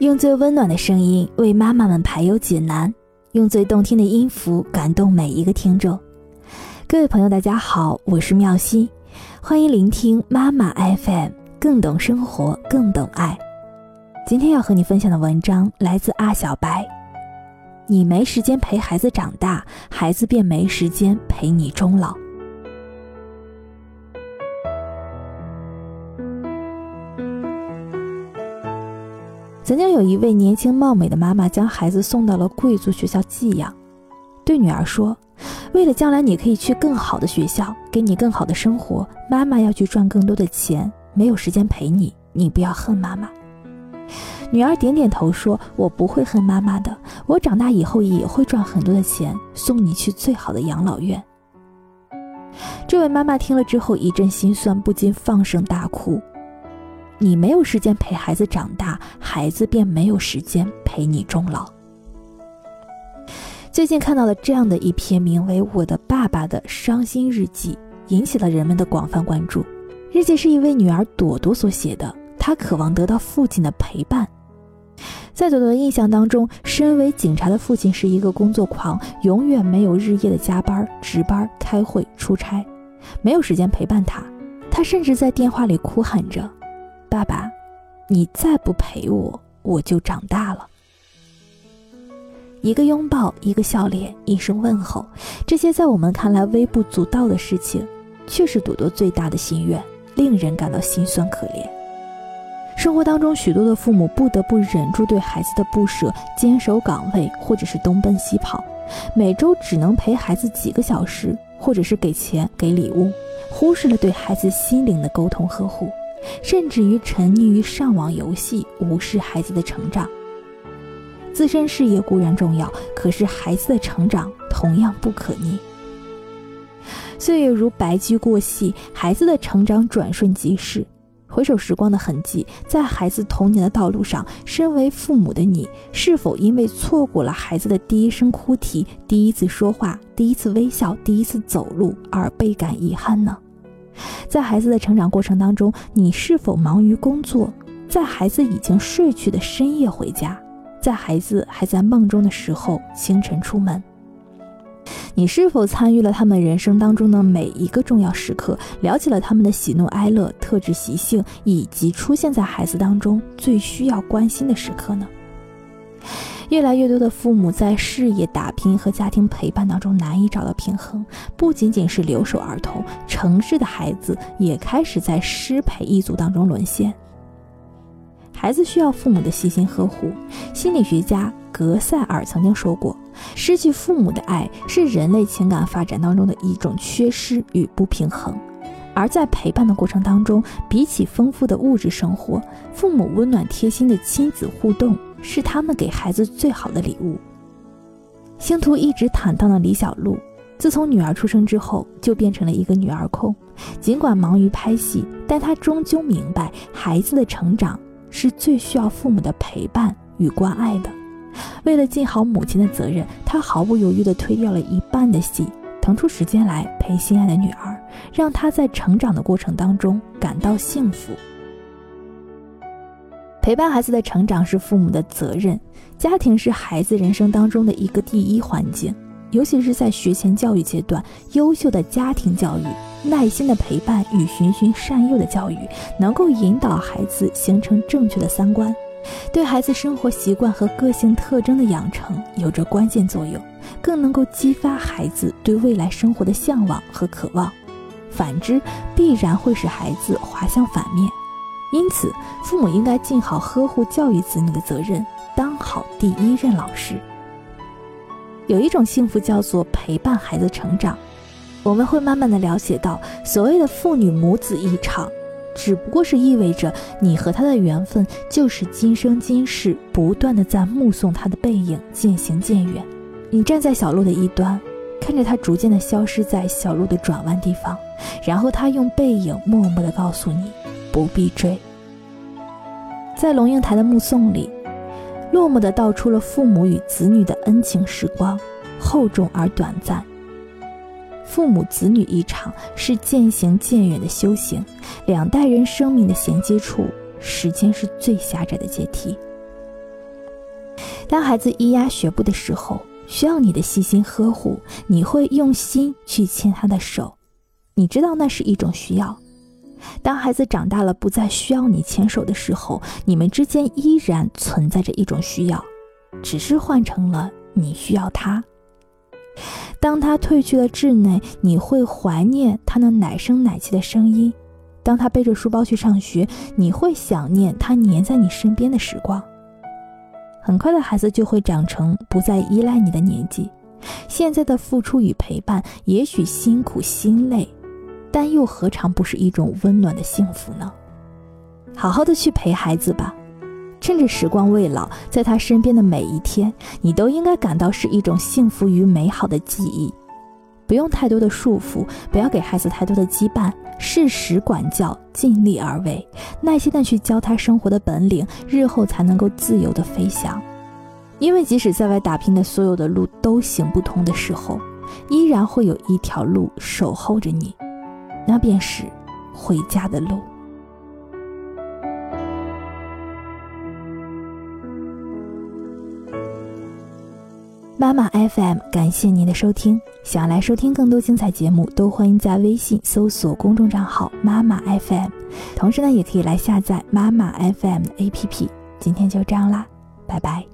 用最温暖的声音为妈妈们排忧解难，用最动听的音符感动每一个听众。各位朋友，大家好，我是妙心，欢迎聆听妈妈 FM，更懂生活，更懂爱。今天要和你分享的文章来自阿小白。你没时间陪孩子长大，孩子便没时间陪你终老。曾经有一位年轻貌美的妈妈，将孩子送到了贵族学校寄养，对女儿说：“为了将来你可以去更好的学校，给你更好的生活，妈妈要去赚更多的钱，没有时间陪你，你不要恨妈妈。”女儿点点头说：“我不会恨妈妈的，我长大以后也会赚很多的钱，送你去最好的养老院。”这位妈妈听了之后一阵心酸，不禁放声大哭。你没有时间陪孩子长大，孩子便没有时间陪你终老。最近看到了这样的一篇名为《我的爸爸的伤心日记》，引起了人们的广泛关注。日记是一位女儿朵朵所写的，她渴望得到父亲的陪伴。在朵朵的印象当中，身为警察的父亲是一个工作狂，永远没有日夜的加班、值班、开会、出差，没有时间陪伴她。她甚至在电话里哭喊着。爸爸，你再不陪我，我就长大了。一个拥抱，一个笑脸，一声问候，这些在我们看来微不足道的事情，却是朵朵最大的心愿，令人感到心酸可怜。生活当中，许多的父母不得不忍住对孩子的不舍，坚守岗位，或者是东奔西跑，每周只能陪孩子几个小时，或者是给钱给礼物，忽视了对孩子心灵的沟通呵护。甚至于沉溺于上网游戏，无视孩子的成长。自身事业固然重要，可是孩子的成长同样不可逆。岁月如白驹过隙，孩子的成长转瞬即逝。回首时光的痕迹，在孩子童年的道路上，身为父母的你，是否因为错过了孩子的第一声哭啼、第一次说话、第一次微笑、第一次走路而倍感遗憾呢？在孩子的成长过程当中，你是否忙于工作？在孩子已经睡去的深夜回家，在孩子还在梦中的时候清晨出门，你是否参与了他们人生当中的每一个重要时刻，了解了他们的喜怒哀乐、特质习性，以及出现在孩子当中最需要关心的时刻呢？越来越多的父母在事业打拼和家庭陪伴当中难以找到平衡，不仅仅是留守儿童，城市的孩子也开始在失陪一族当中沦陷。孩子需要父母的细心呵护。心理学家格塞尔曾经说过：“失去父母的爱是人类情感发展当中的一种缺失与不平衡。”而在陪伴的过程当中，比起丰富的物质生活，父母温暖贴心的亲子互动。是他们给孩子最好的礼物。星途一直坦荡的李小璐，自从女儿出生之后，就变成了一个女儿控。尽管忙于拍戏，但她终究明白，孩子的成长是最需要父母的陪伴与关爱的。为了尽好母亲的责任，她毫不犹豫地推掉了一半的戏，腾出时间来陪心爱的女儿，让她在成长的过程当中感到幸福。陪伴孩子的成长是父母的责任，家庭是孩子人生当中的一个第一环境，尤其是在学前教育阶段，优秀的家庭教育、耐心的陪伴与循循善诱的教育，能够引导孩子形成正确的三观，对孩子生活习惯和个性特征的养成有着关键作用，更能够激发孩子对未来生活的向往和渴望，反之必然会使孩子滑向反面。因此，父母应该尽好呵护教育子女的责任，当好第一任老师。有一种幸福叫做陪伴孩子成长，我们会慢慢的了解到，所谓的父女母子一场，只不过是意味着你和他的缘分就是今生今世不断的在目送他的背影渐行渐远。你站在小路的一端，看着他逐渐的消失在小路的转弯地方，然后他用背影默默的告诉你。不必追。在龙应台的目送里，落寞地道出了父母与子女的恩情时光，厚重而短暂。父母子女一场，是渐行渐远的修行。两代人生命的衔接处，时间是最狭窄的阶梯。当孩子咿呀学步的时候，需要你的细心呵护，你会用心去牵他的手，你知道那是一种需要。当孩子长大了，不再需要你牵手的时候，你们之间依然存在着一种需要，只是换成了你需要他。当他褪去了稚嫩，你会怀念他那奶声奶气的声音；当他背着书包去上学，你会想念他黏在你身边的时光。很快的孩子就会长成不再依赖你的年纪，现在的付出与陪伴也许辛苦心累，但又何尝不是一种温暖的幸福呢？好好的去陪孩子吧，趁着时光未老，在他身边的每一天，你都应该感到是一种幸福与美好的记忆。不用太多的束缚，不要给孩子太多的羁绊，适时管教，尽力而为，耐心的去教他生活的本领，日后才能够自由的飞翔。因为即使在外打拼的所有的路都行不通的时候，依然会有一条路守候着你，那便是回家的路。妈妈 FM，感谢您的收听。想要来收听更多精彩节目，都欢迎在微信搜索公众账号“妈妈 FM”，同时呢，也可以来下载妈妈 FM 的 APP。今天就这样啦，拜拜。